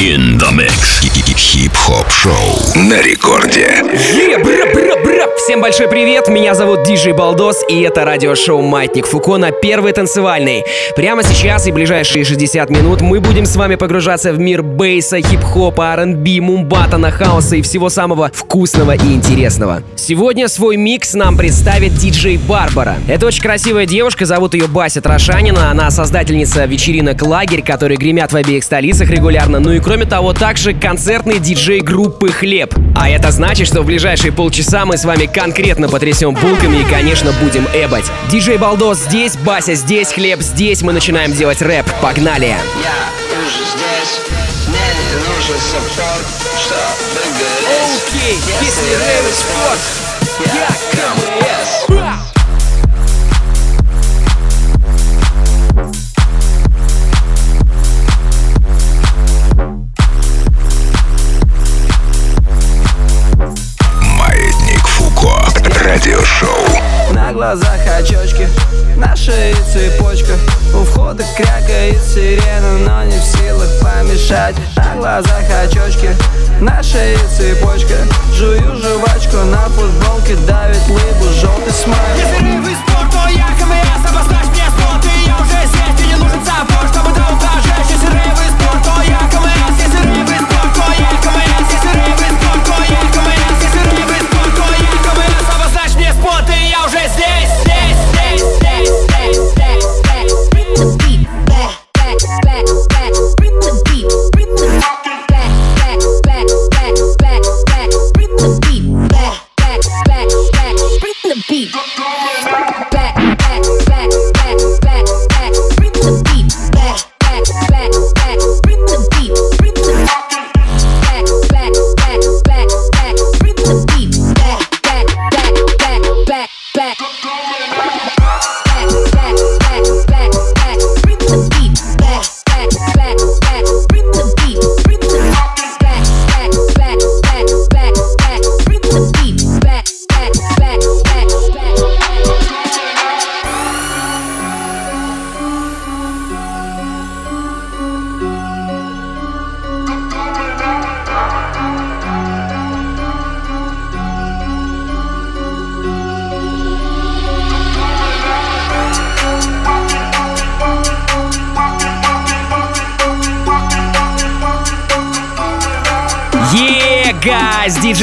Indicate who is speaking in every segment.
Speaker 1: In the mix. Хип-хоп шоу на рекорде.
Speaker 2: Yeah, бра, бра, бра. Всем большой привет, меня зовут Диджей Балдос, и это радиошоу «Маятник Фуко» на первой танцевальной. Прямо сейчас и ближайшие 60 минут мы будем с вами погружаться в мир бейса, хип-хопа, R&B, мумбатана, хаоса и всего самого вкусного и интересного. Сегодня свой микс нам представит диджей Барбара. Это очень красивая девушка, зовут ее Бася Трошанина, она создательница вечеринок «Лагерь», которые гремят в обеих столицах регулярно, ну и кроме того, также концертный диджей группы «Хлеб». А это значит, что в ближайшие полчаса мы с вами конкретно потрясем булками и, конечно, будем эбать. Диджей Балдос здесь, Бася здесь, Хлеб здесь. Мы начинаем делать рэп. Погнали!
Speaker 3: Я уже здесь, мне не нужен саппорт, чтобы гореть.
Speaker 2: Окей,
Speaker 3: Если рэп спорт, я КМС. Глазах очечки, на шее цепочка У входа крякает сирена, но не в силах помешать. На глазах очечки, на шее цепочка. Жую жвачку, на футболке давит лыбу желтый смайл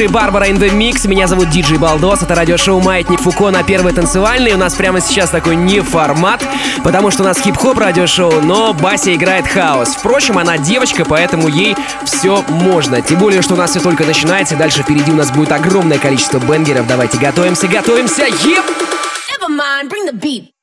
Speaker 2: Диджей Барбара in the mix. Меня зовут Диджей Балдос. Это радиошоу «Маятник Фуко» на первой танцевальной. У нас прямо сейчас такой не формат, потому что у нас хип-хоп радиошоу, но Бася играет хаос. Впрочем, она девочка, поэтому ей все можно. Тем более, что у нас все только начинается, дальше впереди у нас будет огромное количество бенгеров. Давайте готовимся, готовимся. Еп!
Speaker 4: Never mind, bring the beat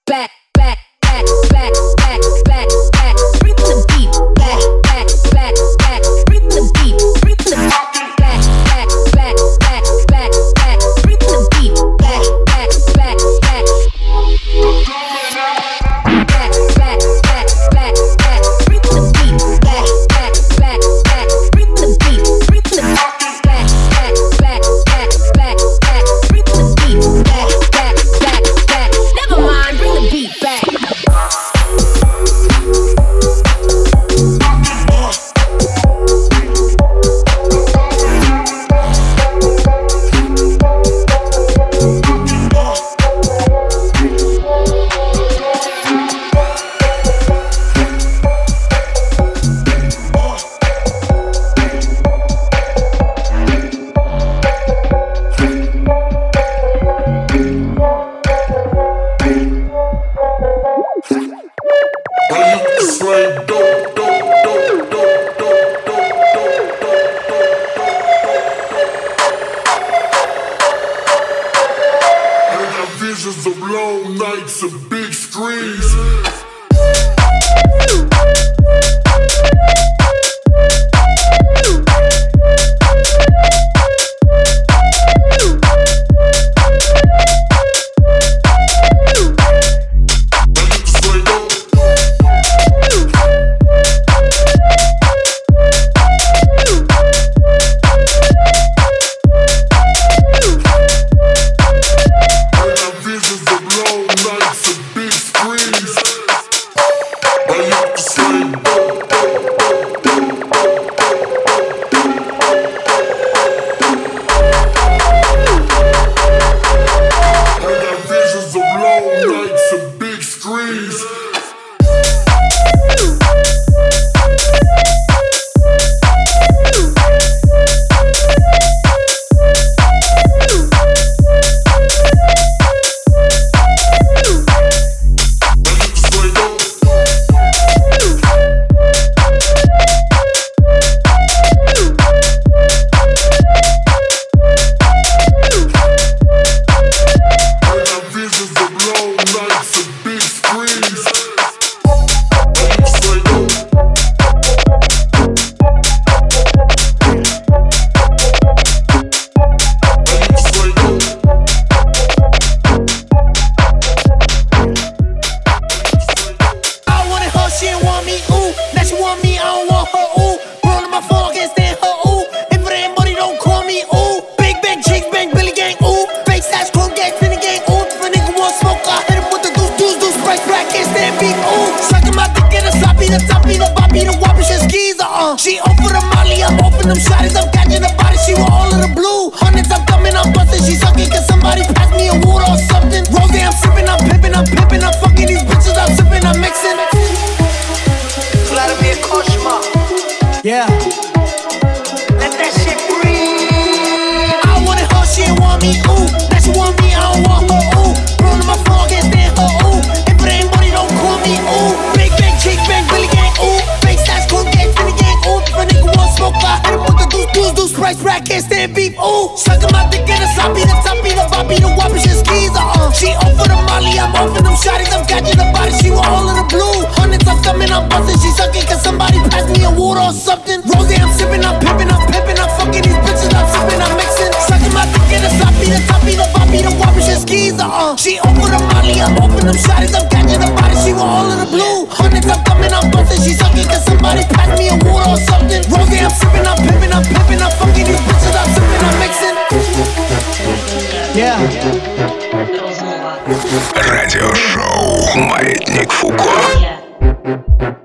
Speaker 1: Радиошоу «Маятник Фуко».
Speaker 5: Я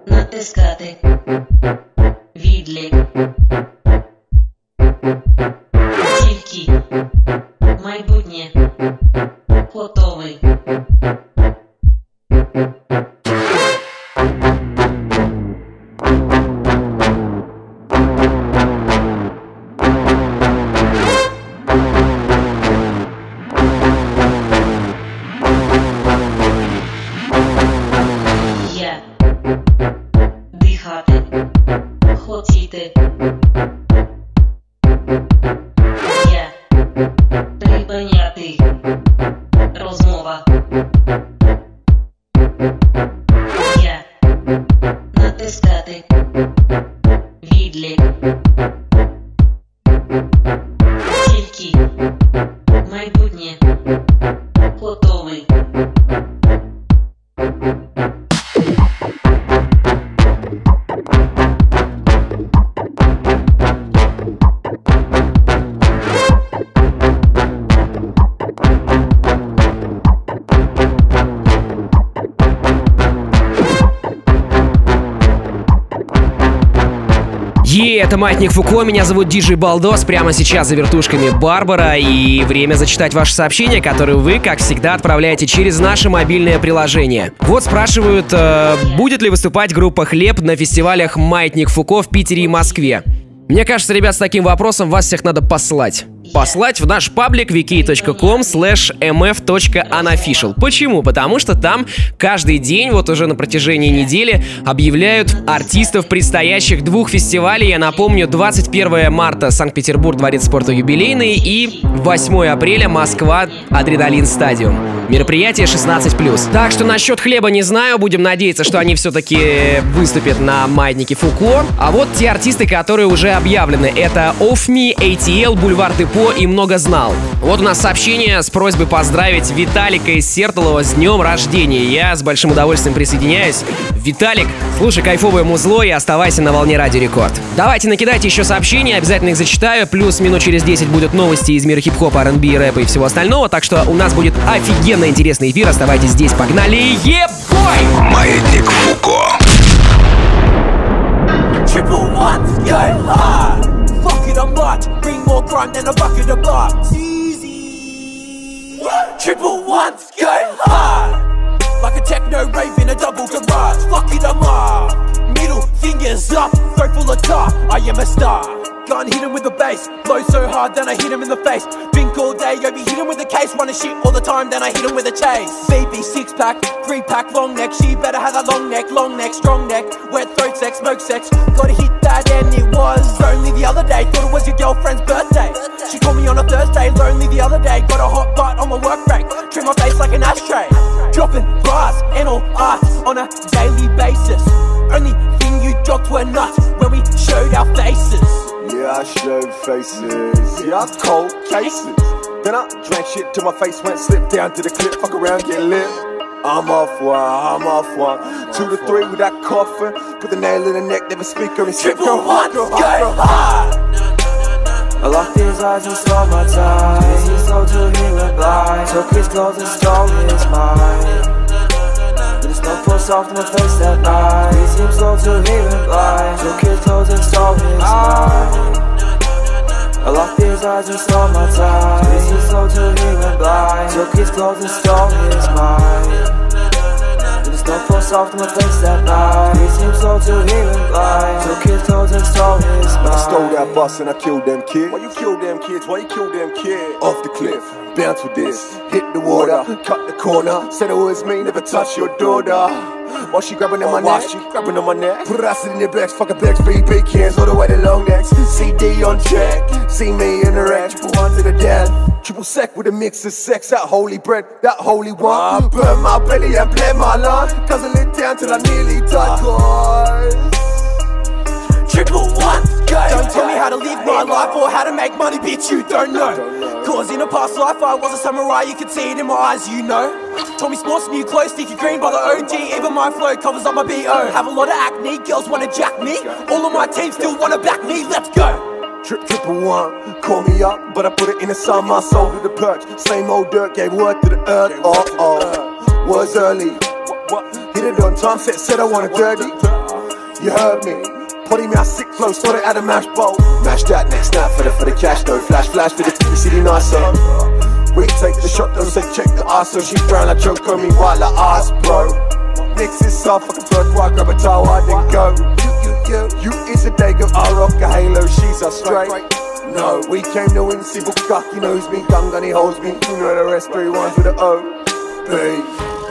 Speaker 5: натискати відлік.
Speaker 2: Это Маятник Фуко, меня зовут Диджей Балдос, прямо сейчас за вертушками Барбара, и время зачитать ваши сообщения, которые вы, как всегда, отправляете через наше мобильное приложение. Вот спрашивают, э, будет ли выступать группа «Хлеб» на фестивалях Маятник Фуко в Питере и Москве. Мне кажется, ребят, с таким вопросом вас всех надо послать. Послать в наш паблик wiki.com slash mf.unofficial. Почему? Потому что там каждый день, вот уже на протяжении недели, объявляют артистов предстоящих двух фестивалей. Я напомню, 21 марта Санкт-Петербург, Дворец спорта юбилейный и 8 апреля Москва, Адреналин Стадиум. Мероприятие 16+. Так что насчет хлеба не знаю, будем надеяться, что они все-таки выступят на маятнике Фуко. А вот те артисты, которые уже объявлены, это Off Me, ATL, Бульвар Депо и Много Знал. Вот у нас сообщение с просьбой поздравить Виталика из Сертолова с днем рождения. Я с большим удовольствием присоединяюсь. Виталик, слушай кайфовое музло и оставайся на волне Радио Рекорд. Давайте накидайте еще сообщения, обязательно их зачитаю. Плюс минут через 10 будут новости из мира хип-хопа, R&B, рэпа и всего остального. Так что у нас будет офигенно интересный эфир. Оставайтесь здесь, погнали! Ебой!
Speaker 1: Маятник Фуко.
Speaker 6: Triple one, hard. Large. Bring more crime than a bucket of blood. Easy. Triple ones, go hard. Like a techno rave in a double garage. Fuck it, I'm hard. Middle fingers up, throat full of tar. I am a star. Gun hit him with the bass. Blow so hard, then I hit him in the face. Drink all day, yo, be hit him with the case. Running shit all the time, then I hit him with a chase. Baby, six pack, three pack, long neck. She better have that long neck, long neck, strong neck. Wet throat sex, smoke sex. Gotta hit that, and it was only the other day. Thought it was your girlfriend's birthday. She called me on a Thursday, lonely the other day. Got a hot butt on my work break. Trim my face like an ashtray. Dropping bars and all arts on a daily basis. Only thing you dropped were nuts when we showed our faces.
Speaker 7: Yeah, I showed faces. Yeah, I cold cases. Then I drank shit till my face went slip down to the clip. Fuck around, get lit. I'm off one, I'm off one. Two to three with that coffin. Put the nail in the neck, never speak on his
Speaker 6: Triple one, go hard.
Speaker 8: I locked his eyes and slowed my ties. He slow till he went blind. Took his clothes and stole his mind. It's no full soft in the face that night. He seems till he went blind. Took his toes and stole his mind. I locked his eyes and stole my time. Squeezed his soul till he went blind. Took his clothes and stole his mind. Don't force off to my face that night. Squeezed him so till he went blind. Took his toes and stole his mind.
Speaker 7: I stole that bus and I killed them kids. Why you kill them kids? Why you kill them kids? Off the cliff, bounce with this. Hit the water, cut the corner. Said it was me, never touch your daughter. While she grabbing on my neck, she grabbing on my neck. Put acid in your bags, fucking bags, big big cans, all the way to long necks. CD on check, see me in the red, triple one to the death. Triple sec with a mix of sex, that holy bread, that holy one. Ah, Burn my belly and play my line, cause I lit down till I nearly died.
Speaker 6: Triple one, go. Don't tell me how to live my life or how to make money, bitch, you don't know. Cause in a past life I was a samurai, you can see it in my eyes, you know. Told me sports new clothes, sticky green by the OG, even my flow covers up my BO. Have a lot of acne, girls wanna jack me. All of my team still wanna back me, let's go.
Speaker 7: Trip triple one, call me up, but I put it in the sun, my soul to the perch. Same old dirt, gave word to the earth. Oh oh, was early. Hit it on time, set, said I want a dirty. You heard me. Potty mouth sick flow, started at a mash bowl. Mash that next snap for the for the cash though. Flash flash for the TV city nicer. We take the shot, don't say check the so she drown like on me while I ass, bro. Mix this up, fucking while I grab a towel, I then go. You, you, you, you is a dago, I rock a halo, she's a straight. No, we came to win, see Bukaki knows me, Gungan he holds me, you know the rest, three ones with the O. B.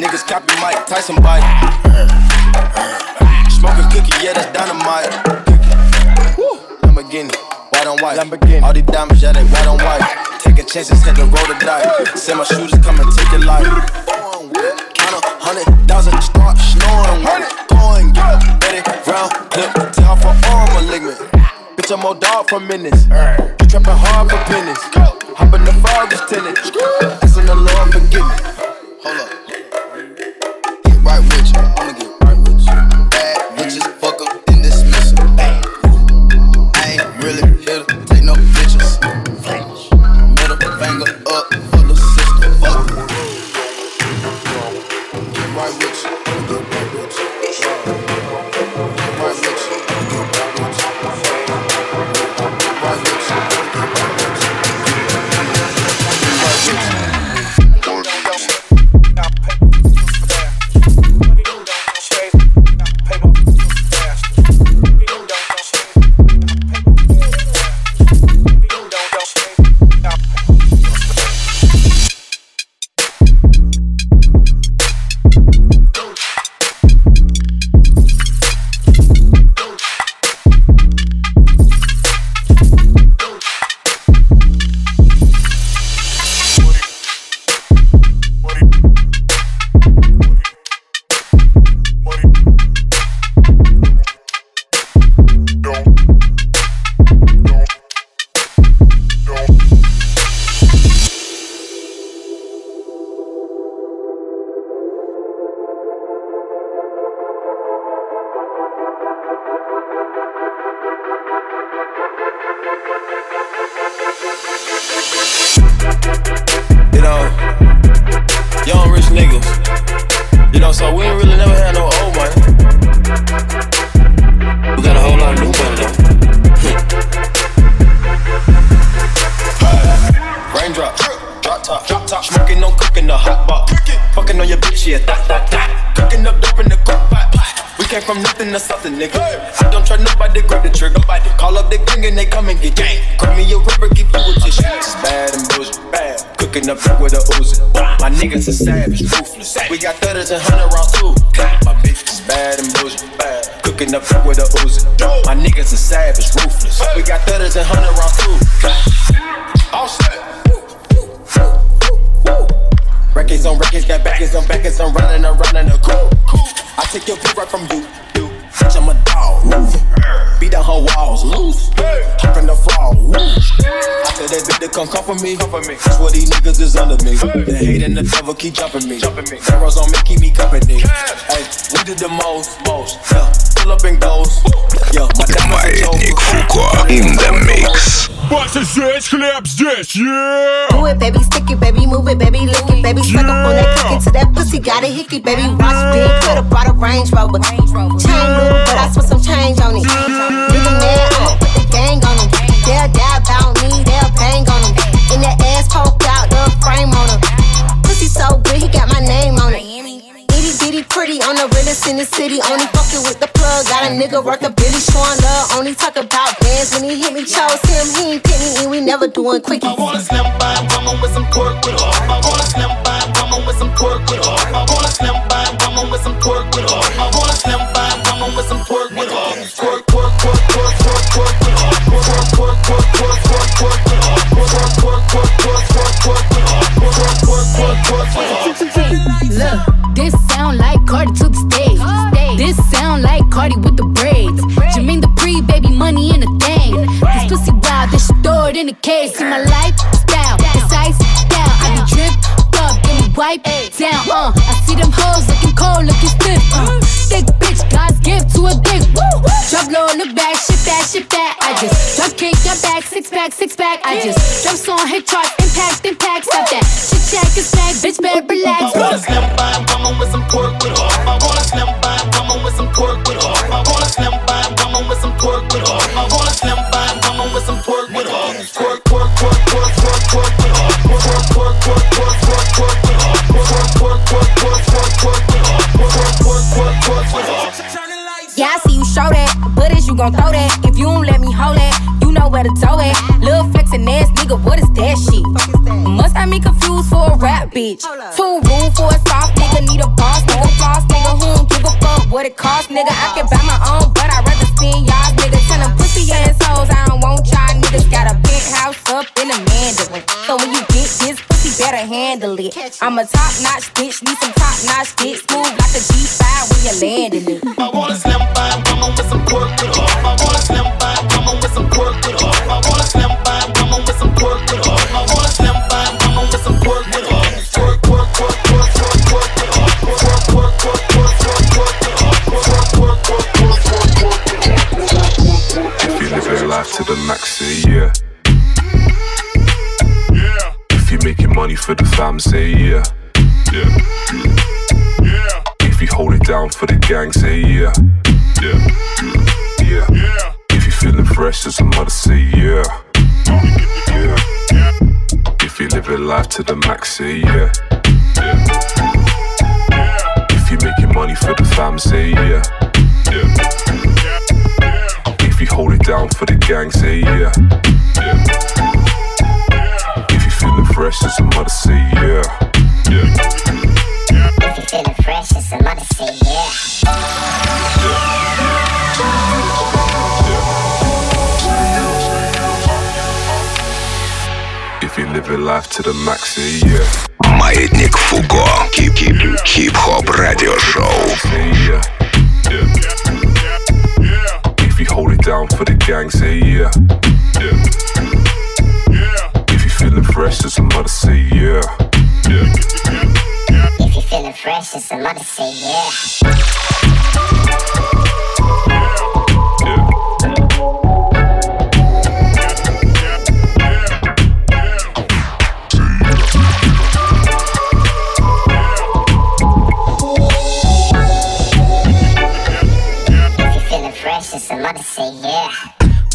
Speaker 9: Niggas copy Mike Tyson bite. Smoking cookie, yeah, that's dynamite. Lamborghini, white on white. Lamborghini. All these diamonds, yeah, they white on white. Taking chances, had to roll the dice. Said my shooters come and take your life. Count a hundred thousand, start snoring. Going, get ready, round, clip, tell for arm malignant. Bitch, I'm old dog for minutes. You trapping hard for pennies. Hop in the frog is tenant. Asking the Lord forgive me.
Speaker 10: Hold up.
Speaker 9: So we ain't really never had no old money. We got a whole lot of new money though. Raindrop, drop top, drop top, smoking, no cooking, the hot pot. Fucking on your bitch, yeah, that, that, that. Cooking up dope in the crock pot. We came from nothing to something, nigga. I don't try nobody, grab the trigger. Nobody call up the gang and they come and get gang. Call me a river, give you a tissue. It's bad and bullshit, bad. Cooking up dope with a Uzi. My niggas are savage. We got thudders and hundred rounds too. My bitch is bad and bad. Cooking up with a Uzi. My niggas are savage, ruthless. We got thudders and hundred rounds too. All set. Records on records, got backers on backers, I'm running around in a coupe. I take your pick right from you. Bitch, I'm a dog Beat down her walls, loose. Hop in the fall, woo. I tell that bitch to come come for me. Come for me. That's what these niggas is under me. The hate and the devil keep jumping me. Jumping me. Arrows on me, keep me company. Hey, we did the most, most. Yeah, pull up and goes. Yeah, my
Speaker 1: Маятник Фуко in the mix.
Speaker 11: Вася здесь, хлеб здесь, yeah!
Speaker 12: Do it, baby, stick it, baby, move it, baby, lick it, baby, suck up on that kick it to that pussy, got a hickey, baby, watch big, could've brought a Range Rover. Chain new, but I spent some change on it. Nigga mad, I'ma put the gang on him. They'll die about me, they'll bang on him. In that ass poked out, the frame on him. Pussy so good, he got my name on it. Itty bitty pretty on the realest in the city. Only fucking with the plug. Got a nigga worth a billy showing love. Only talk about bands when he hit me. Chose him, he ain't pick me, and we never doing quickies.
Speaker 13: I wanna slim by woman with some pork with her.
Speaker 14: Bitch. Too rude for a soft nigga, need a boss nigga, floss nigga. Who don't give a fuck what it cost, nigga? I can buy my own, but I'd rather spend y'all niggas. Tell them pussy assholes, I don't want y'all niggas. Got a penthouse up in a Mandarin. So when you get this pussy, better handle it. I'm a top notch
Speaker 15: say yeah. Yeah. If you're making money for the fam, say yeah. Yeah. If you hold it down for the gang, say yeah. Yeah. Yeah. If you feeling fresh as a mother, say yeah. Yeah. If you live your life to the max, say yeah. Yeah. If you're making money for the fam, say yeah. Yeah down for the gang, say yeah. Yeah. If you feeling fresh as a mother, say yeah. Yeah.
Speaker 16: If you feeling fresh, as a mother say yeah.
Speaker 15: If you live your life to the max, say yeah.
Speaker 1: Маятник Фуко. Хип хип хип-хоп радиошоу.
Speaker 15: Say yeah. down for the gang, say yeah. Yeah. If you feeling fresh as a mother, say yeah. Yeah.
Speaker 16: If you feeling fresh, as a mother say yeah.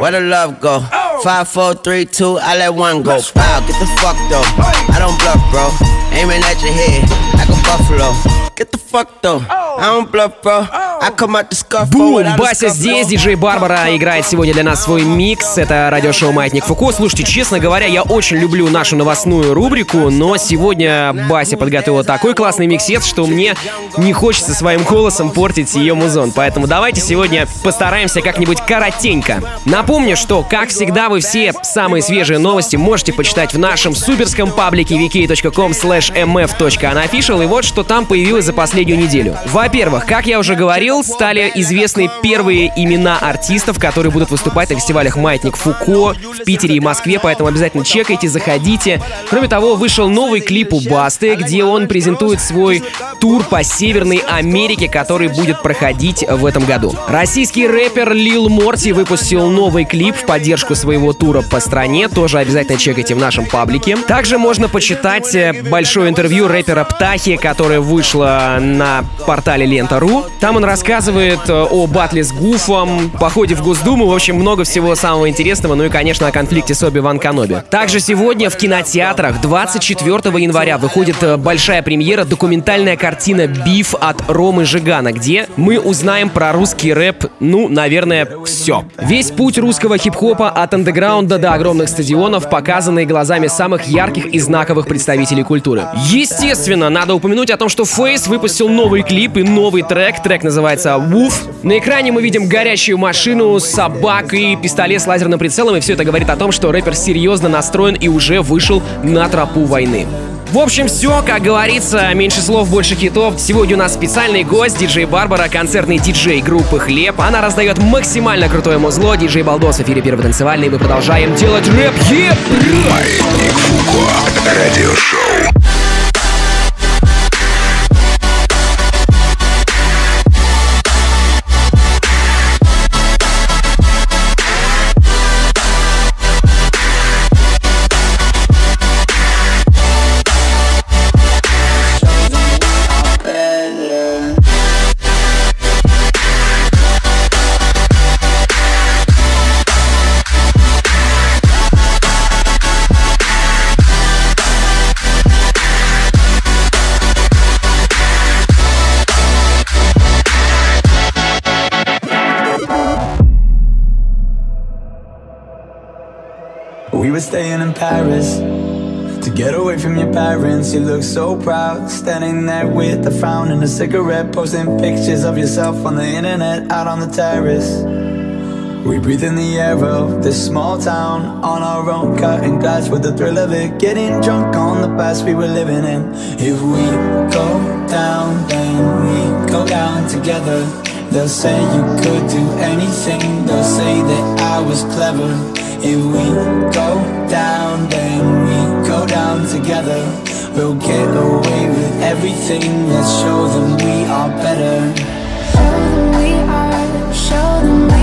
Speaker 17: Where the love go? Oh. Five, four, three, two, I let one go. Wow, get the fuck though. I don't bluff, bro. Aiming at your head like a buffalo. Get the fuck though. I don't bluff, bro. I come out the scuff.
Speaker 2: Бум! Бася здесь, диджей Барбара играет сегодня для нас свой микс. Это радиошоу «Маятник Фуко». Слушайте, честно говоря, я очень люблю нашу новостную рубрику, но сегодня Бася подготовила такой классный миксец, что мне не хочется своим голосом портить ее музон. Поэтому давайте сегодня постараемся как-нибудь коротенько. Напомню, что, как всегда, вы все самые свежие новости можете почитать в нашем суперском паблике vk.com mf.unofficial. И вот что там появилось за последнюю неделю. Во-первых, как я уже говорил, стали известны первые имена артистов, которые будут выступать на фестивалях «Маятник Фуко» в Питере и Москве, поэтому обязательно чекайте, заходите. Кроме того, вышел новый клип у Басты, где он презентует свой тур по Северной Америке, который будет проходить в этом году. Российский рэпер Лил Морти выпустил новый клип в поддержку своего тура по стране, тоже обязательно чекайте в нашем паблике. Также можно почитать э, большое интервью рэпера Птахи, которое вышло на портале Лента.ру. Там он рассказывает э, о батле с Гуфом, походе в Госдуму, в общем, много всего самого интересного, ну и, конечно, о конфликте с Оби-Ван Каноби. Также сегодня в кинотеатрах 24 января выходит э, большая премьера документальная картина «Биф» от Ромы Жигана, где мы узнаем про русский рэп, ну, наверное, все. Весь путь русского хип-хопа от андеграунда до огромных стадионов, показанный глазами самых ярких и знаковых представителей культуры. Естественно, надо упомянуть о том, что Фейс выпустил новый клип и новый трек. Трек называется «Woof». На экране мы видим горящую машину, собак и пистолет с лазерным прицелом, и все это говорит о том, что рэпер серьезно настроен и уже вышел на тропу войны. В общем, все, как говорится, меньше слов, больше хитов. Сегодня у нас специальный гость, диджей Барбара, концертный диджей группы Хлеб. Она раздает максимально крутое музло. Диджей Балдос в эфире Первый танцевальный. Мы продолжаем делать рэп. Еп!
Speaker 1: Радиошоу.
Speaker 18: Staying in Paris to get away from your parents. You look so proud, standing there with a frown and a cigarette, posting pictures of yourself on the internet out on the terrace. We breathe in the air of this small town on our own, cutting glass with the thrill of it, getting drunk on the past we were living in. If we go down, then we go down together. They'll say you could do anything, they'll say that I was clever. If we go down, then we go down together. We'll get away with everything. Let's show them we are better.
Speaker 4: Show them we are, show them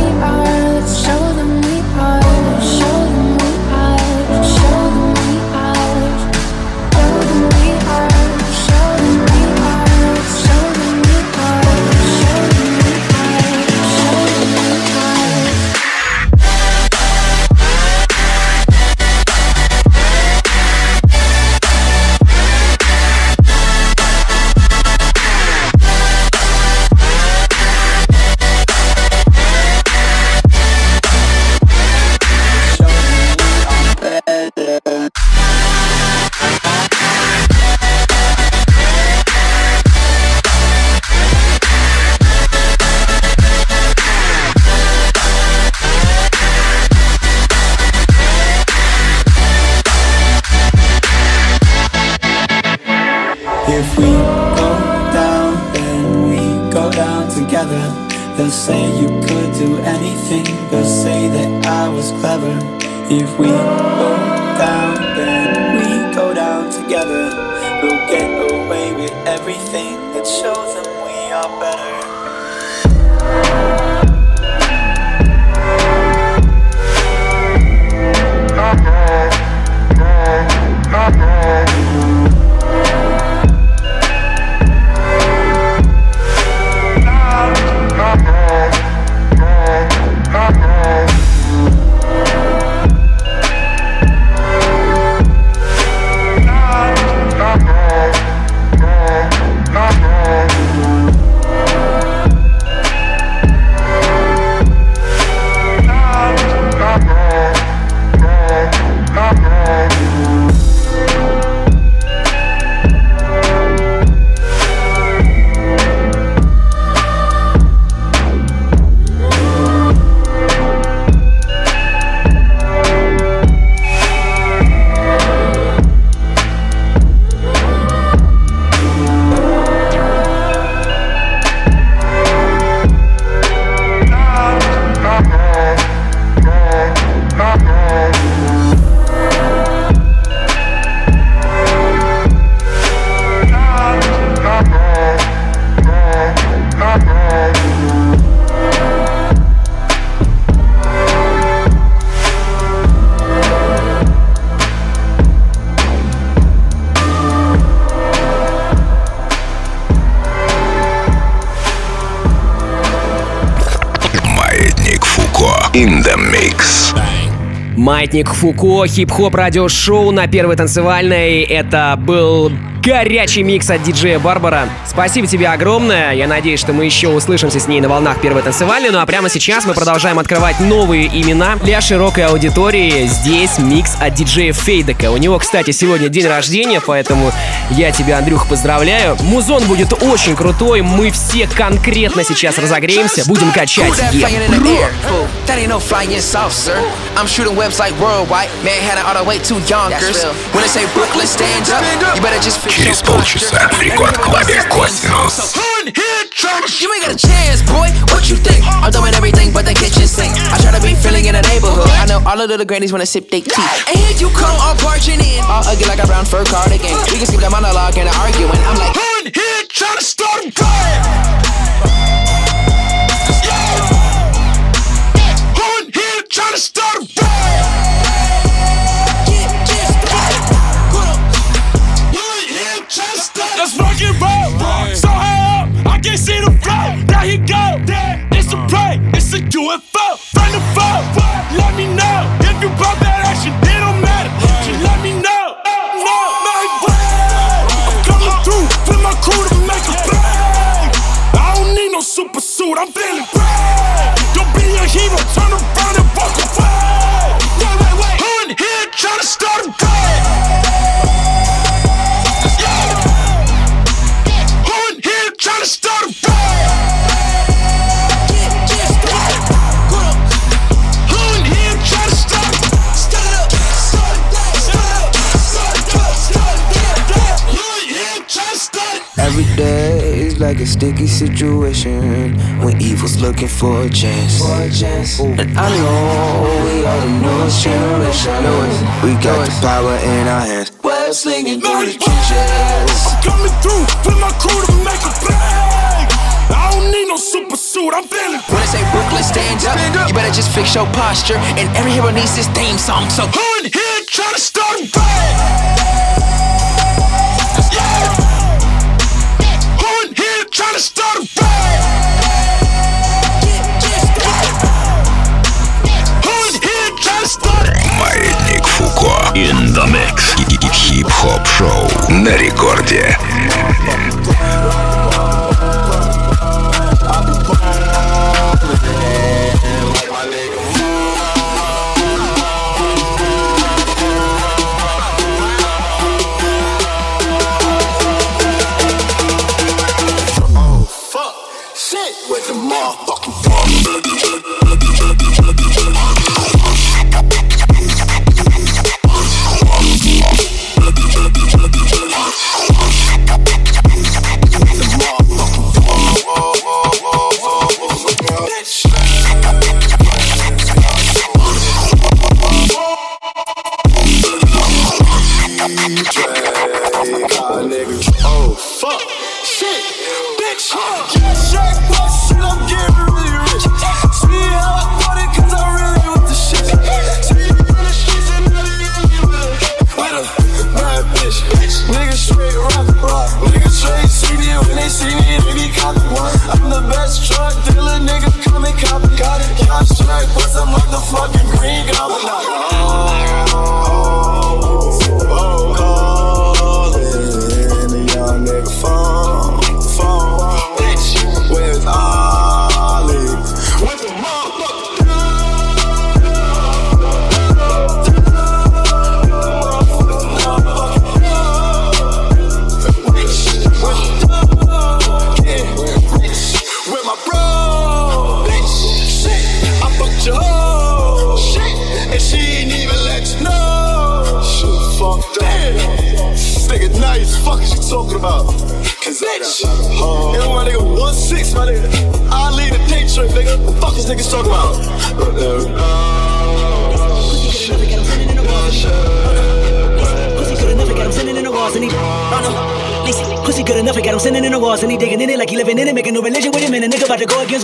Speaker 2: Маятник Фуко, хип-хоп радиошоу на первой танцевальной. Это был горячий микс от диджея Барбара. Спасибо тебе огромное. Я надеюсь, что мы еще услышимся с ней на волнах первой танцевальной. Ну а прямо сейчас мы продолжаем открывать новые имена для широкой аудитории. Здесь микс от диджея Фейдека. У него, кстати, сегодня день рождения, поэтому я тебя, Андрюх, поздравляю. Музон будет очень крутой. Мы все конкретно сейчас разогреемся. Будем качать.
Speaker 19: Who that
Speaker 2: Е.
Speaker 19: flying in the air? Fool, that ain't no flying saucer. I'm shooting webs like worldwide. Manhattan all the way to Yonkers. When they say Brooklyn, stand up. You better just fix
Speaker 1: Через
Speaker 19: your
Speaker 1: полчаса в рекорд-клабе Космос.
Speaker 19: You ain't got a chance, boy. What you think? I'm doing everything but the kitchen sink. I try to be feeling in the neighborhood. I know all of the little grannies wanna sip their tea. And here you come, all barging in. All ugly like a brown fur cardigan. We can skip the monologue and the arguing. I'm like,
Speaker 20: Hun here trying to start a riot. Hun here trying to start a riot. Let's rock and roll. So high up, I can't see the flow. There he go. It's a play, it's a UFO. From the boat, let me know if you brought that action. It don't matter. Just let me know. No, way. I'm coming through with my crew to make a play. I don't need no super suit. I'm feeling brave. Don't be a hero. Turn around and walk away. Wait, wait, wait. Who in here trying to start a
Speaker 8: like a sticky situation when evil's looking for a chance. And I know we are the newest generation. We got the power in our hands. Web slinging through the trenches.
Speaker 20: I'm coming through with my crew to make a play. I don't need no super suit. I'm feeling
Speaker 19: when they say Brooklyn, stand up. You better just fix your posture. And every hero needs his theme song. So
Speaker 20: Who in here trying to start a riot? Trying to start a? Who in here trying to start
Speaker 1: Маятник Фуко. In the mix. Хип-хоп шоу на рекорде.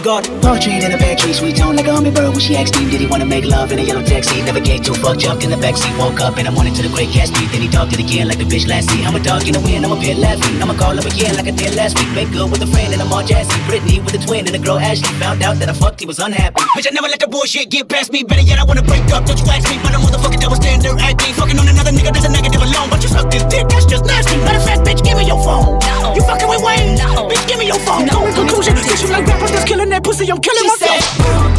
Speaker 21: is
Speaker 22: God.
Speaker 23: Portrait in a pear tree, sweet tone like a hummingbird. When she asked him, did he wanna make love in a yellow taxi? Never gave two fuck, jumped in the backseat. Woke up in the morning to the great cat. Then he talked it again like the bitch last year. I'm a dog in the wind, I'm a pit laughing. I'ma call up again like I did last week. Make good with a friend and I'm all jazzy. Brittany with a twin and a girl Ashley. Found out that I fucked, he was unhappy.
Speaker 24: Bitch, I never let the bullshit get past me. Better yet, I wanna break up. Don't you ask me, but I'm motherfucking double standard acting. Fucking on another nigga, that's a negative alone. But you suck this dick, that's just nasty. Matter of fact, bitch, give me your phone.
Speaker 22: No.
Speaker 24: You fucking with Wayne? No. Bitch, give me your phone.
Speaker 22: No.
Speaker 24: Go conclusion. Cause you like rappers that's killing that pussy. I'm killing
Speaker 22: she
Speaker 24: myself.
Speaker 22: Yeah.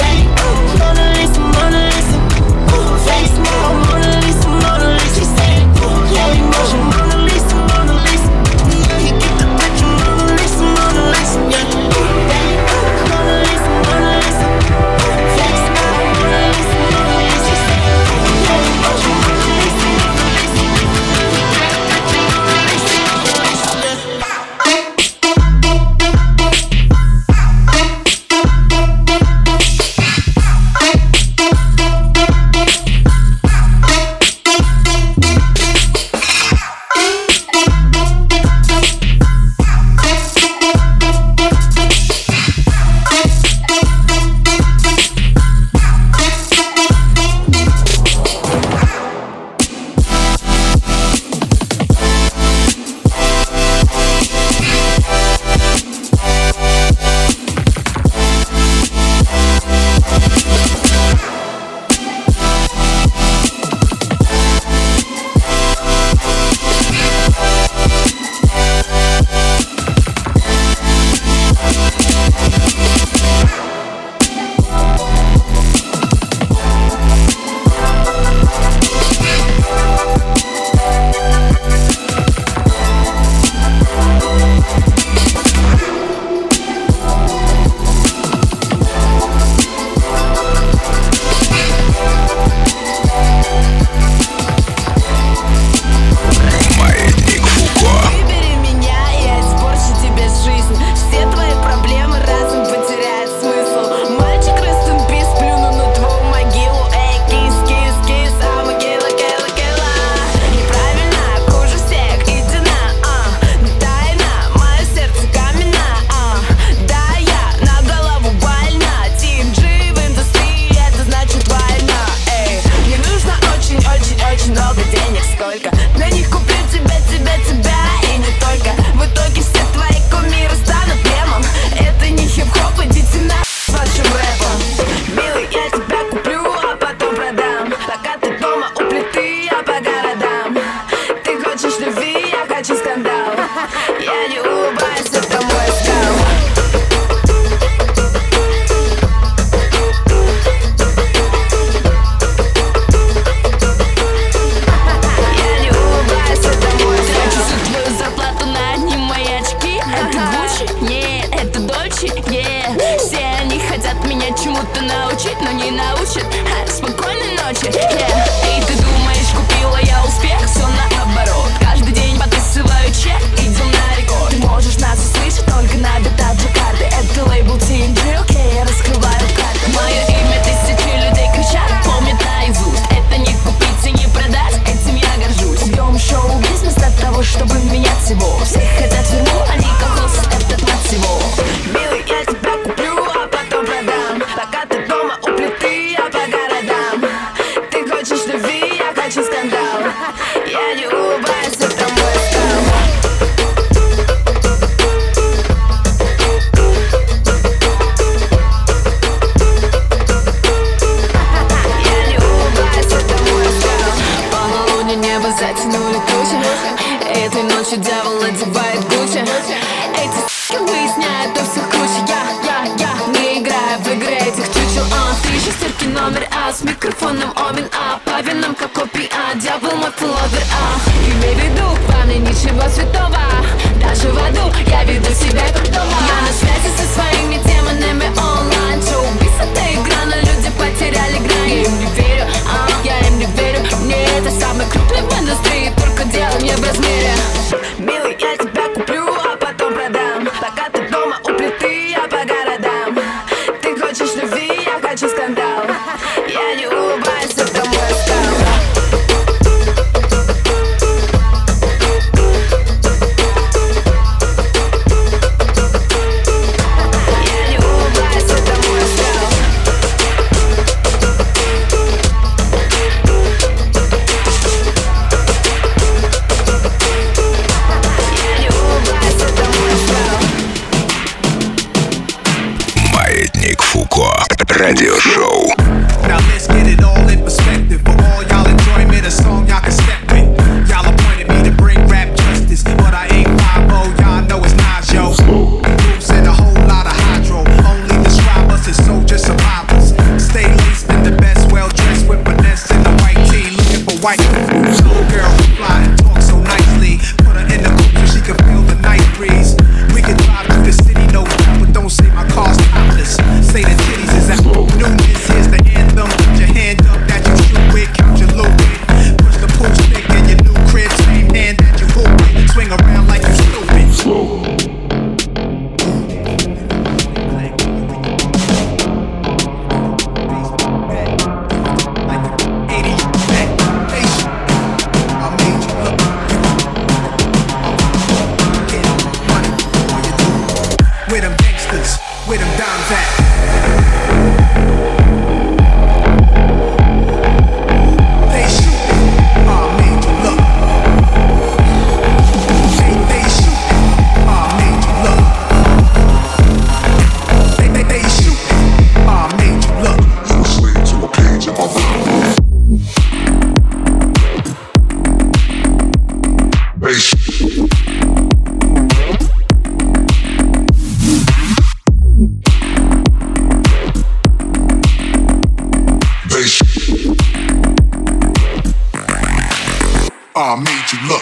Speaker 25: I made you look.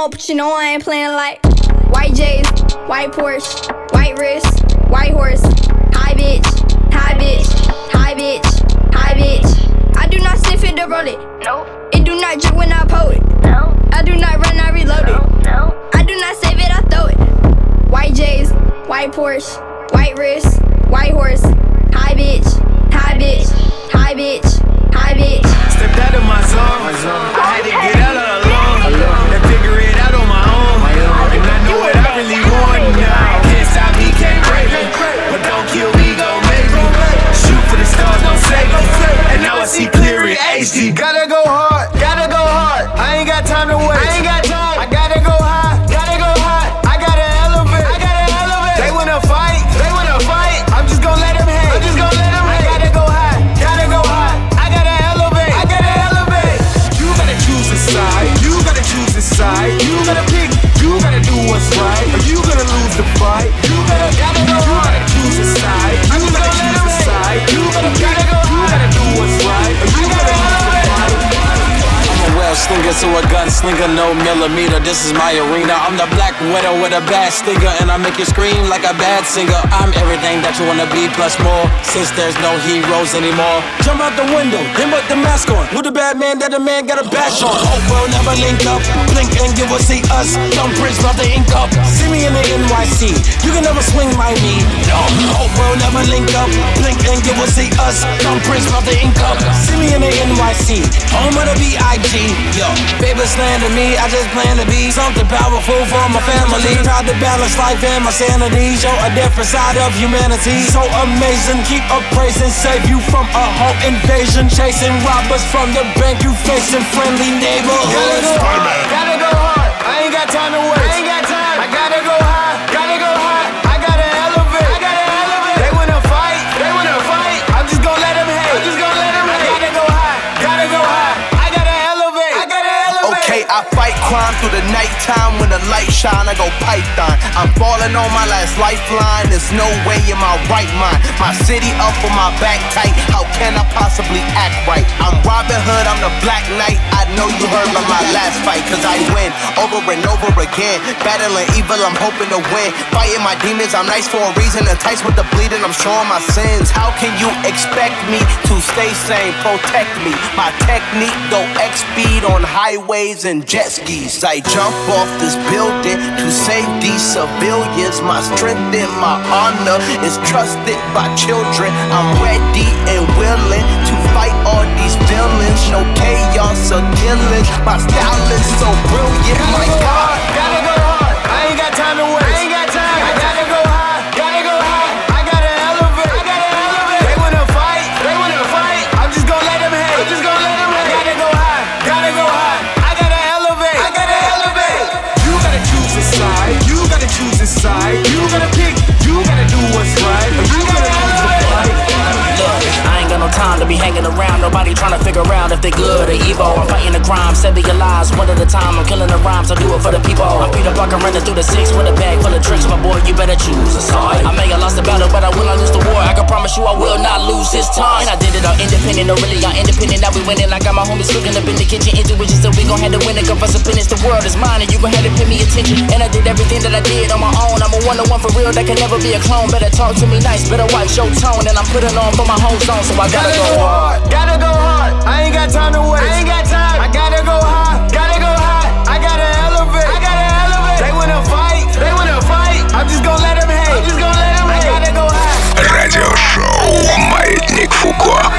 Speaker 26: Play if you want, but you know I ain't playing like white J's, white Porsche, white wrist, white horse. Hi bitch, hi bitch, hi bitch, hi bitch. I do not sniff it to roll it. No. It do not drip when I pull it. No. I do not run, I reload it. No. I do not save it, I throw it. White J's, white Porsche, white wrist, white horse. Hi bitch, hi bitch, hi bitch, hi bitch.
Speaker 21: Stepped out of my zone. I had to get out of clear in to a
Speaker 3: gunslinger, no millimeter. This is my arena. I'm the black widow with a bad stinger, and I make you scream like a bad singer. I'm everything that you wanna be plus more. Since there's no heroes anymore, jump out the window, then put the mask on. Who the bad man that the man got a bash on? Hope we'll never link up. Blink and you will see us. Don't bridge, about the ink up. See me in the NYC. You can never swing my knee. No, hope we'll never link up. Blink and you will see us. Don't bridge, about the ink up. See me in the NYC. Home of the B.I.G. Yo, baby slander me. I just plan to be something powerful for my family. Try to balance life and my sanity. Show a different side of humanity. So amazing. Keep up praising. Save you from a home invasion. Chasing robbers from the bank. You facing friendly neighborhoods.
Speaker 21: Gotta go hard, gotta go hard. I ain't got time to waste.
Speaker 9: Crime through the nighttime when the light shine. I go python. I'm falling on my last lifeline. There's no way in my right mind. My city up on my back tight. How can I possibly act right? I'm Robin Hood, I'm the Black Knight. I know you heard about my last fight, cause I win. over and over again. Battling evil, I'm hoping to win. Fighting my demons, I'm nice for a reason. Enticed with the bleeding, I'm showing my sins. How can you expect me to stay sane? Protect me. My technique go X speed on highways and jet skis. I jump off this building to save these civilians. My strength and my honor is trusted by children. I'm ready and willing to fight all these villains. No chaos or killings. My style is so brilliant. My God.
Speaker 21: Gotta go hard. I ain't got time to waste. A side. You gotta
Speaker 19: to be hanging around. Nobody trying to figure out if they good or evil. I'm fighting the crime, saving your lives one at a time. I'm killing the rhymes, I do it for the people. I'm Peter Parker running through the six with a bag full of tricks. My boy, you better choose a side. I may have lost the battle, but I will not lose the war. I can promise you I will not lose this time. And I did it all independent, no really all independent. Now we winning. I got my homies cooking up in the kitchen. Intuition, so we gon' have to win it. Come for business, the world is mine, and you gon' have to pay me attention. And I did everything that I did on my own. I'm a one on one for real, that can never be a clone. Better talk to me nice, better watch your tone. And I'm putting on for my home zone, so I Gotta
Speaker 21: go hard. Gotta go hard. I ain't got time to waste. I ain't got time. I gotta go high. Gotta go high. I gotta elevate. I gotta elevate. They wanna fight. They wanna fight. I'm just gonna let them hate. I'm just gonna let them hate. I gotta go high.
Speaker 1: Радиошоу «Маятник Фуко».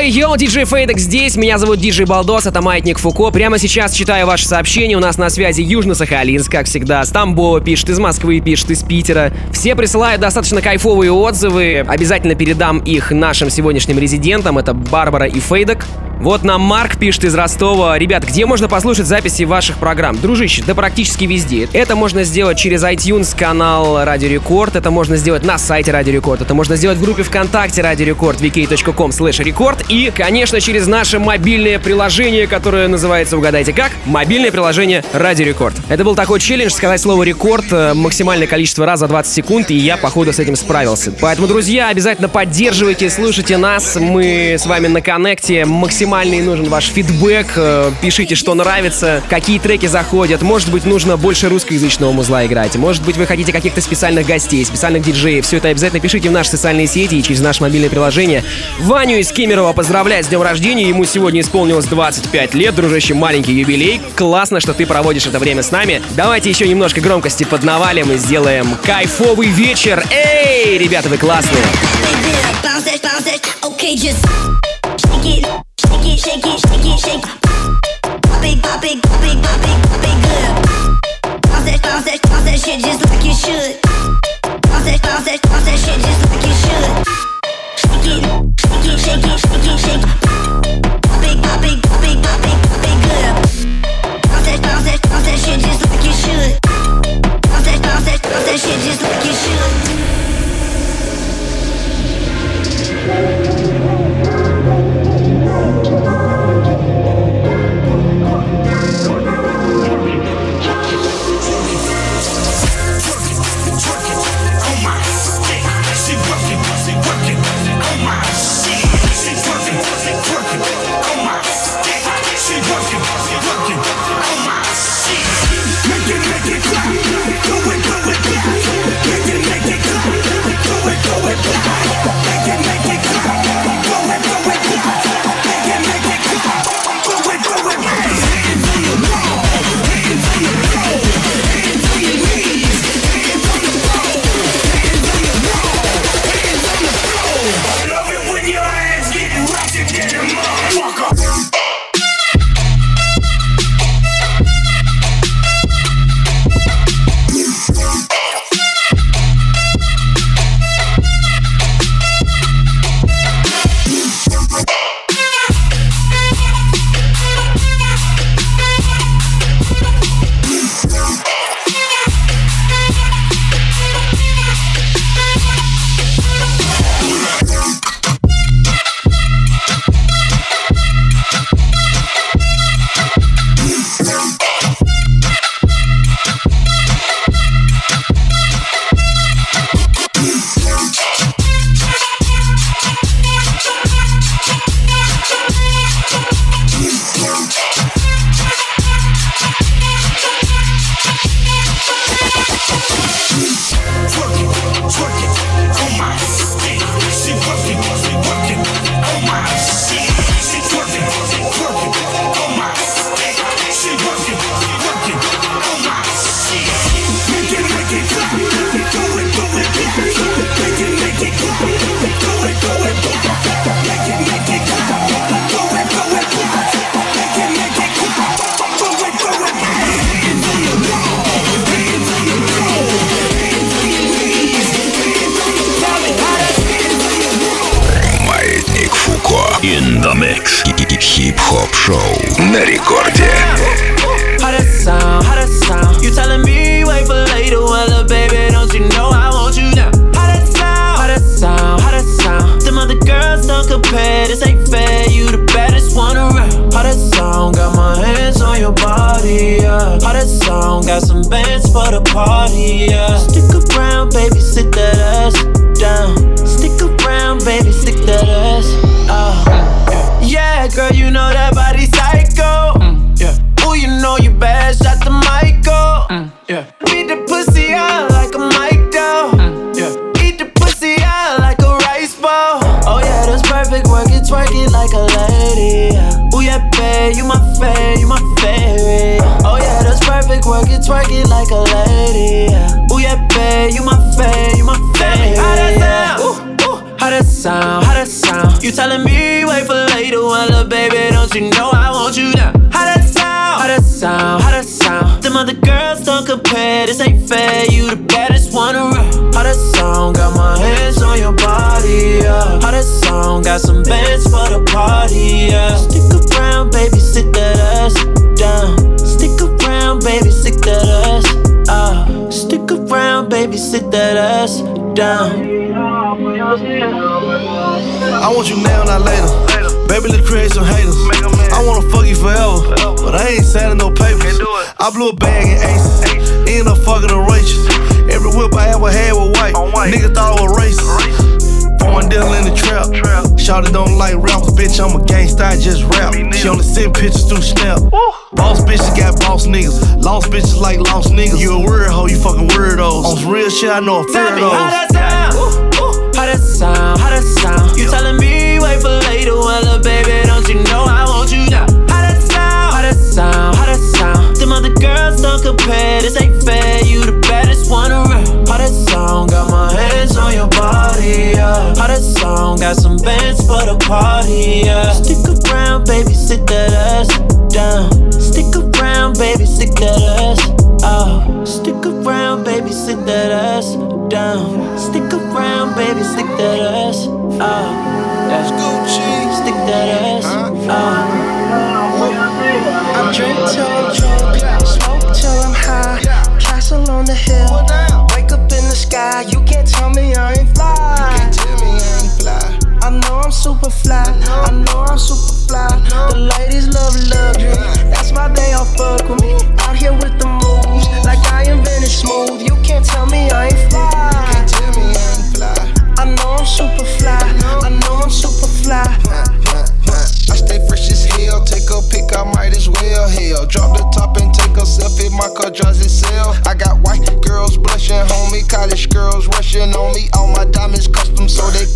Speaker 2: Эй, йо, эй, йо, диджей Фейдек здесь, меня зовут диджей Балдос, это Маятник Фуко. Прямо сейчас читаю ваши сообщения, у нас на связи Южно-Сахалинск, как всегда. С пишет, из Москвы пишет, из Питера. Все присылают достаточно кайфовые отзывы, обязательно передам их нашим сегодняшним резидентам, это Барбара и Фейдек. Вот нам Марк пишет из Ростова. Ребят, где можно послушать записи ваших программ? Дружище, да практически везде. Это можно сделать через iTunes канал Радио Рекорд, это можно сделать на сайте Радио Рекорд, это можно сделать в группе ВКонтакте Радио Рекорд, vk.com slash рекорд и, конечно, через наше мобильное приложение, которое называется, угадайте как, мобильное приложение Радио Рекорд. Это был такой челлендж, сказать слово рекорд э, максимальное количество раз за 20 секунд, и я, походу, с этим справился. Поэтому, друзья, обязательно поддерживайте, слушайте нас, мы с вами на коннекте, максимальный нужен ваш фидбэк, э, пишите, что нравится, какие треки заходят, может быть, нужно больше русскоязычного музла играть, может быть, вы хотите каких-то специальных гостей, специальных диджеев, все это обязательно пишите в наши социальные сети и через наше мобильное приложение. Ваню из Кемерово поздравляю с днем рождения, ему сегодня исполнилось 25 лет, дружище, маленький юбилей, классно, что ты проводишь это время с нами. Давайте еще немножко громкости поднавалим и сделаем кайфовый вечер. Эй, ребята, вы классные!
Speaker 4: Okay, just shake shake it, shake it, shake it, shake. Pop it, pop it, pop it, pop it, pop it good. Bounce that, bounce that, bounce that shit just like you should. Bounce that, bounce that, bounce that shit just like you should. Shake it, shake it, shake it, shake it, shake. Pop it, pop it, pop it, pop it, pop it good. Bounce that, bounce that, bounce that shit just like you should. Bounce that, bounce that, bounce that shit just like you should.
Speaker 8: This ain't fair. You the baddest one around. How that sound? Got my hands on your body. Yeah. How that sound? Got some bands for the party. Yeah. Stick around, baby, sit that ass down. Stick around, baby, sit that ass. Ah, stick around, baby, sit that ass down.
Speaker 27: I want you now, not later. Baby, let's create some haters. I wanna fuck you forever, but I ain't signing no papers. I blew a bag in aces, ended up fucking a Rachel. Every whip I ever had was white. Niggas thought I was racist. Foreign deal in the trap. Shawty don't like rappers, bitch. I'm a gangsta, I just rap. She only send pictures through Snap. Boss bitches got boss niggas. Lost bitches like lost niggas. You a weird hoe, you fucking weirdos. On some real shit, I know a fear of those.
Speaker 8: how that sound? How that sound? How that sound? You telling me Got some bands for the party. Yeah. Stick around, baby, sit that ass down. Stick around, baby, stick that ass. Oh, stick around, baby, sit that ass down. Stick around, baby, stick that ass. Oh,
Speaker 28: super fly. I know I'm super fly. The ladies love luxury. That's why they all fuck with me. Out here with the moves, like I invented smooth. You can't tell me I ain't fly. You can't tell me I ain't fly. I know I'm super fly. I know I'm super fly.
Speaker 9: I stay fresh as hell, take a pic, I might as well. Hell, drop the top and take a selfie, my car drives itself. I got white girls blushing, homie, college girls rushing on me.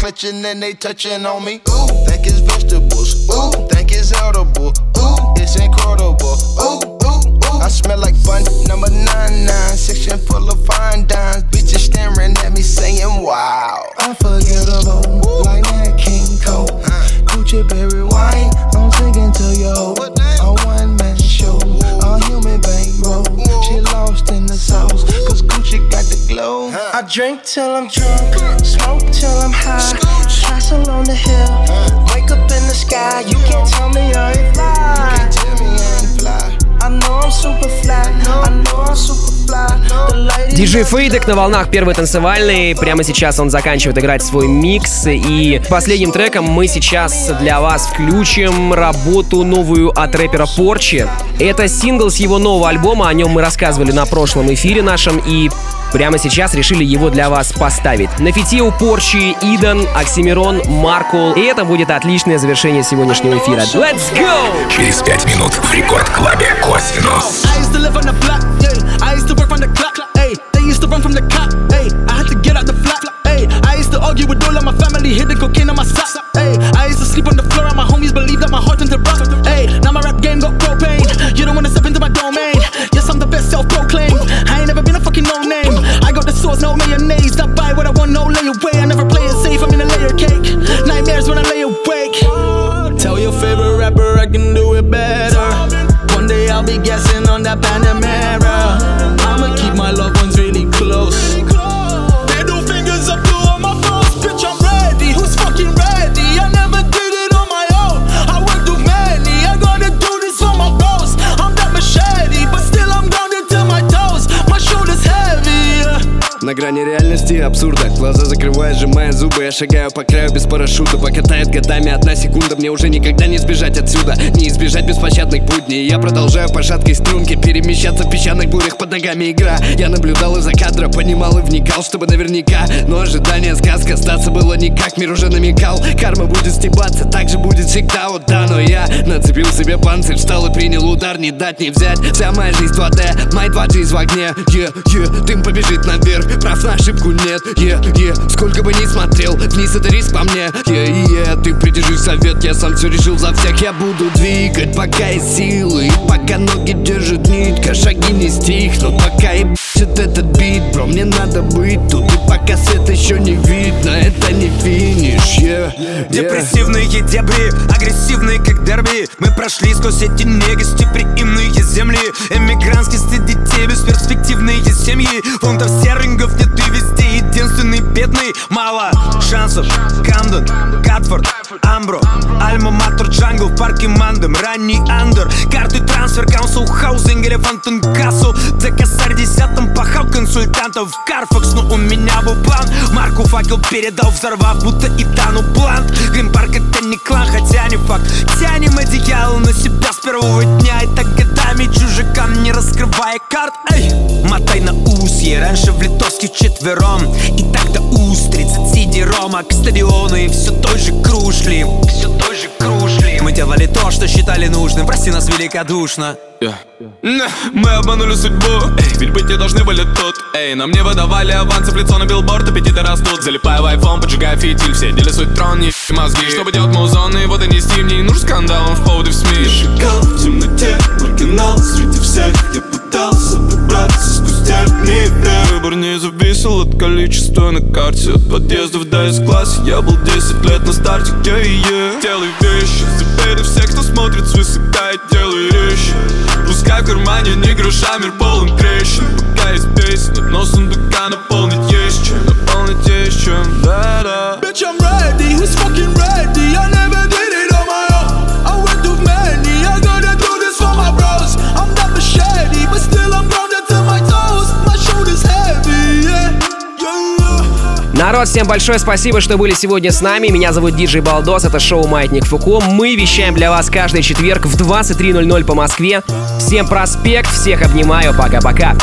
Speaker 9: All my diamonds custom, so they clutching and they touching on me. Ooh, think it's vegetables. Ooh, think it's edible. Ooh, it's incredible. Ooh, ooh, ooh. I smell like bun number nine nine, section full of fine dimes. Bitches staring at me saying, Wow.
Speaker 28: Unforgettable, like that King Cole. Gucci berry wine, I'm singing to yo. Drink till I'm drunk, smoke till I'm high. Castle on the hill, wake up in the sky. You can't tell me I ain't fly. I know I'm super fly, I know I'm super fly. The ladies
Speaker 2: Диджей Фейдек на волнах первой танцевальной. Прямо сейчас он заканчивает играть свой микс. И последним треком мы сейчас для вас включим работу новую от рэпера Порчи. Это сингл с его нового альбома, о нем мы рассказывали на прошлом эфире нашем. И прямо сейчас решили его для вас поставить. На фите у Порчи Идан, Оксимирон, Маркул. И это будет отличное завершение сегодняшнего эфира. Let's go!
Speaker 1: Через пять минут в рекорд-клабе Косинус.
Speaker 20: I used to live on the block, yeah. I used to work from the clock, hey. They used to run from the cop, hey. I had to get out the flat, hey. I used to argue with all of my family, hit the cocaine on my socks, hey. I used to sleep on the floor, and my homies believe that my heart turned to rock, hey. Now my rap game got propane. You don't wanna step into my domain. Yes, I'm the best self-proclaimed. I ain't never been a fucking no name. I got the sauce, no mayonnaise. I buy what I want, no layaway. I never play it safe. I'm in a layer cake. Nightmares when I lay awake. Tell your favorite rapper I can do it better. One day I'll be guessing on that Panamera.
Speaker 29: absurda Глаза закрывая, сжимая зубы Я шагаю по краю без парашюта Пока тает годами одна секунда Мне уже никогда не сбежать отсюда Не избежать беспощадных будней. Я продолжаю по шаткой струнке Перемещаться в песчаных бурях под ногами игра. Я наблюдал из-за кадра, понимал и вникал Чтобы наверняка, но ожидание сказка Остаться было никак, мир уже намекал. Карма будет стебаться, так же будет всегда. Вот да, но я нацепил себе панцирь Встал и принял удар, не дать, не взять. Вся моя жизнь 2D, мои два жизнь в огне. Yeah, yeah, дым побежит наверх Прав на ошибку нет, yeah, yeah Сколько бы ни смотрел, вниз это риск по мне. Yeah, yeah, ты придержи совет Я сам все решил за всех, я буду двигать Пока есть силы, пока ноги держит нитка Шаги не стихнут, пока и этот бит Бро, мне надо быть тут, и пока свет еще не видно Это не финиш, yeah, yeah.
Speaker 3: Депрессивные дебри, агрессивные как дерби. Мы прошли сквозь эти негостеприимные земли. Эмигрантский стыд детей, бесперспективные семьи. Фунтов стерлингов шансов Камден, Катфорд, Амбро Альма-Матер, Джангл, в парке Мандем Ранний Андер, карты трансфер Каунсил, хаузинг, элефантен, кассу За косарь десятым пахал консультантов Карфакс Но у меня был план. Марку факел передал, взорвав, будто и тану блант Грин-парк это не клан, хотя не факт. Тянем одеяло на себя с первого дня И так годами чужакам не раскрывая карт. Эй, мотай на усье Раньше в литовске четвером. И так до уст 30 сиди рома К стадиону и все той же крушли Все той же крушли Мы делали то, что считали нужным. Прости нас великодушно
Speaker 30: Мы обманули судьбу, эй, ведь быть не должны были тут. Эй, нам не выдавали авансы в лицо на билборд, аппетиты растут. Залипая в айфон, поджигая фитиль, все дели суть трон, не мозги. Чтобы делать музон и вот и нести, мне не нужен скандал, он в поводы в СМИ.
Speaker 31: Шагал в темноте, маргинал среди всех Я пытался выбраться спустя дни.
Speaker 30: Выбор не зависел от количества на карте От подъездов до из-класса Я был 10 лет на старте, yeah, yeah. Делай вещи, забери всех, кто смотрит свысока И делай речи Пускай в кармане не гроша, мир полон трещин. Пока есть песня, но сундука наполнить есть чем. Наполнить есть чем, да-да.
Speaker 31: Bitch, I'm ready,
Speaker 2: Народ, всем большое спасибо, что были сегодня с нами. Меня зовут Диджей Балдос, это шоу Маятник Фуко. Мы вещаем для вас каждый четверг в 23.00 по Москве. Всем проспект, всех обнимаю, пока-пока.